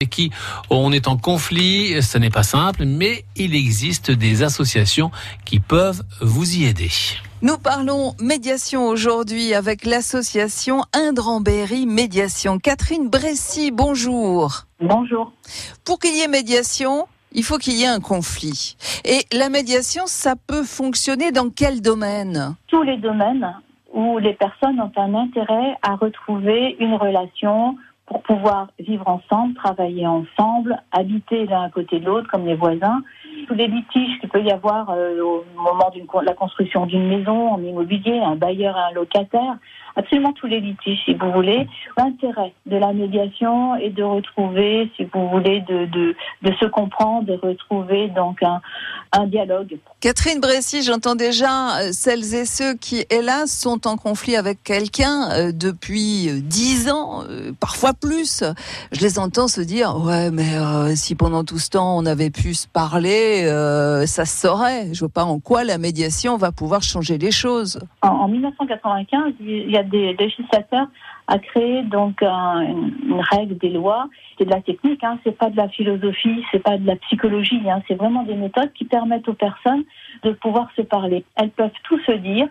avec qui on est en conflit, ce n'est pas simple, mais il existe des associations qui peuvent vous y aider. Nous parlons médiation aujourd'hui avec l'association Indrambéry Médiation. Catherine Bressy, bonjour. Bonjour. Pour qu'il y ait médiation, il faut qu'il y ait un conflit. Et la médiation, ça peut fonctionner dans quel domaine? Tous les domaines où les personnes ont un intérêt à retrouver une relation pour pouvoir vivre ensemble, travailler ensemble, habiter l'un à côté de l'autre comme les voisins. Tous les litiges qu'il peut y avoir euh, au moment de la construction d'une maison, en immobilier, un bailleur et un locataire, absolument tous les litiges, si vous voulez. L'intérêt de la médiation est de retrouver, si vous voulez, de, de, de se comprendre, de retrouver donc un, un dialogue. Catherine Bressy, j'entends déjà euh, celles et ceux qui, hélas, sont en conflit avec quelqu'un euh, depuis euh, dix ans, parfois plus. Je les entends se dire, ouais, mais si pendant tout ce temps on avait pu se parler, ça se saurait. Je vois pas en quoi la médiation va pouvoir changer les choses. En, en 1995, il y a des législateurs a créé donc une règle des lois. C'est de la technique, hein, c'est pas de la philosophie, c'est pas de la psychologie, hein, c'est vraiment des méthodes qui permettent aux personnes de pouvoir se parler. Elles peuvent tout se dire,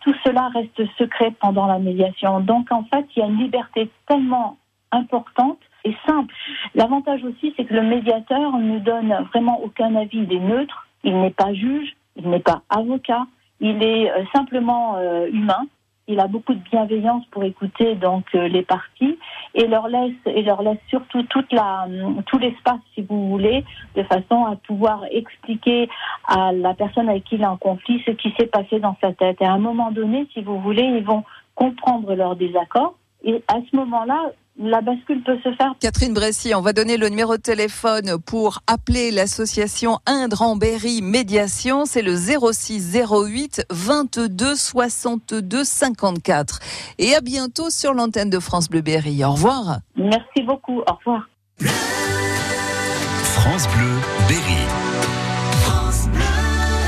tout cela reste secret pendant la médiation. Donc en fait, il y a une liberté tellement importante et simple. L'avantage aussi, c'est que le médiateur ne donne vraiment aucun avis, il est neutre, il n'est pas juge, il n'est pas avocat, il est euh, simplement euh, humain il a beaucoup de bienveillance pour écouter donc euh, les parties et leur laisse et leur laisse surtout la tout l'espace si vous voulez de façon à pouvoir expliquer à la personne avec qui il est en conflit ce qui s'est passé dans sa tête. Et à un moment donné si vous voulez ils vont comprendre leur désaccord. Et à ce moment-là la bascule peut se faire. Catherine Bressy, on va donner le numéro de téléphone pour appeler l'association Indre-en-Berry Médiation. C'est le 06 08 22 62 54. Et à bientôt sur l'antenne de France Bleu Berry. Au revoir. Merci beaucoup. Au revoir. France Bleu Berry.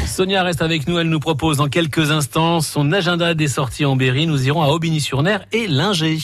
Sonia reste avec nous. Elle nous propose dans quelques instants son agenda des sorties en Berry. Nous irons à Aubigny-sur-Ner et Linger.